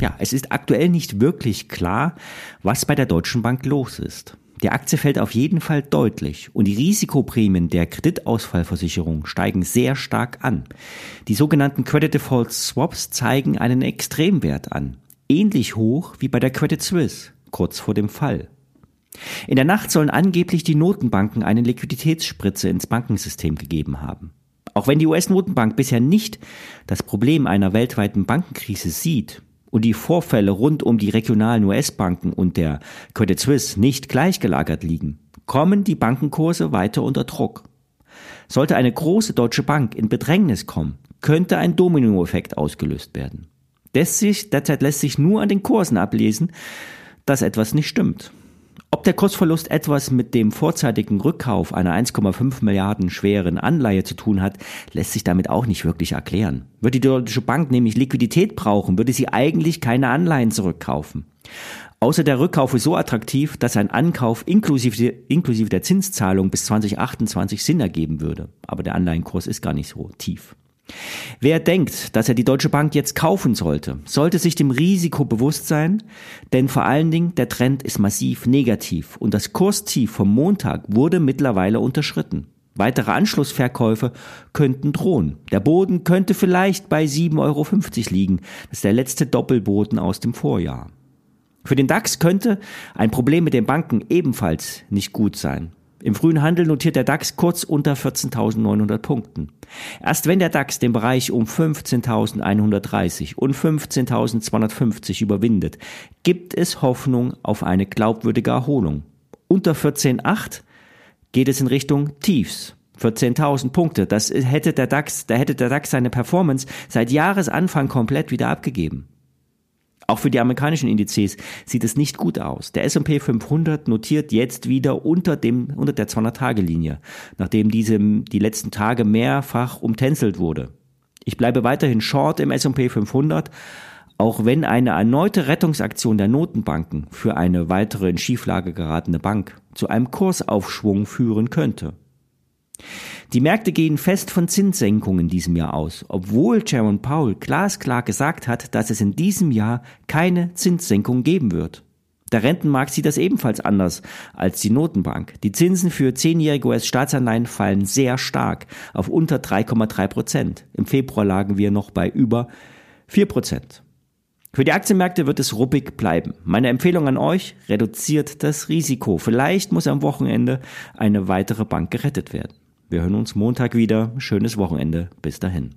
Ja, es ist aktuell nicht wirklich klar, was bei der Deutschen Bank los ist. Die Aktie fällt auf jeden Fall deutlich und die Risikoprämien der Kreditausfallversicherung steigen sehr stark an. Die sogenannten Credit Default Swaps zeigen einen Extremwert an, ähnlich hoch wie bei der Credit Suisse kurz vor dem Fall. In der Nacht sollen angeblich die Notenbanken eine Liquiditätsspritze ins Bankensystem gegeben haben. Auch wenn die US-Notenbank bisher nicht das Problem einer weltweiten Bankenkrise sieht, und die Vorfälle rund um die regionalen US-Banken und der Credit Suisse nicht gleichgelagert liegen, kommen die Bankenkurse weiter unter Druck. Sollte eine große deutsche Bank in Bedrängnis kommen, könnte ein Dominoeffekt ausgelöst werden. Derzeit lässt sich nur an den Kursen ablesen, dass etwas nicht stimmt. Ob der Kursverlust etwas mit dem vorzeitigen Rückkauf einer 1,5 Milliarden schweren Anleihe zu tun hat, lässt sich damit auch nicht wirklich erklären. Würde die Deutsche Bank nämlich Liquidität brauchen, würde sie eigentlich keine Anleihen zurückkaufen. Außer der Rückkauf ist so attraktiv, dass ein Ankauf inklusive, inklusive der Zinszahlung bis 2028 Sinn ergeben würde. Aber der Anleihenkurs ist gar nicht so tief. Wer denkt, dass er die Deutsche Bank jetzt kaufen sollte, sollte sich dem Risiko bewusst sein, denn vor allen Dingen der Trend ist massiv negativ und das Kurstief vom Montag wurde mittlerweile unterschritten. Weitere Anschlussverkäufe könnten drohen. Der Boden könnte vielleicht bei 7,50 Euro liegen. Das ist der letzte Doppelboden aus dem Vorjahr. Für den DAX könnte ein Problem mit den Banken ebenfalls nicht gut sein. Im frühen Handel notiert der DAX kurz unter 14.900 Punkten. Erst wenn der DAX den Bereich um 15.130 und 15.250 überwindet, gibt es Hoffnung auf eine glaubwürdige Erholung. Unter 14.8 geht es in Richtung Tiefs. 14.000 Punkte, das hätte der DAX, da hätte der DAX seine Performance seit Jahresanfang komplett wieder abgegeben. Auch für die amerikanischen Indizes sieht es nicht gut aus. Der S&P 500 notiert jetzt wieder unter dem unter der 200-Tage-Linie, nachdem diese die letzten Tage mehrfach umtänzelt wurde. Ich bleibe weiterhin short im S&P 500, auch wenn eine erneute Rettungsaktion der Notenbanken für eine weitere in Schieflage geratene Bank zu einem Kursaufschwung führen könnte. Die Märkte gehen fest von Zinssenkungen in diesem Jahr aus, obwohl Jerome Powell glasklar gesagt hat, dass es in diesem Jahr keine Zinssenkung geben wird. Der Rentenmarkt sieht das ebenfalls anders als die Notenbank. Die Zinsen für zehnjährige US-Staatsanleihen fallen sehr stark auf unter 3,3 Prozent. Im Februar lagen wir noch bei über 4 Prozent. Für die Aktienmärkte wird es ruppig bleiben. Meine Empfehlung an euch, reduziert das Risiko. Vielleicht muss am Wochenende eine weitere Bank gerettet werden. Wir hören uns Montag wieder. Schönes Wochenende. Bis dahin.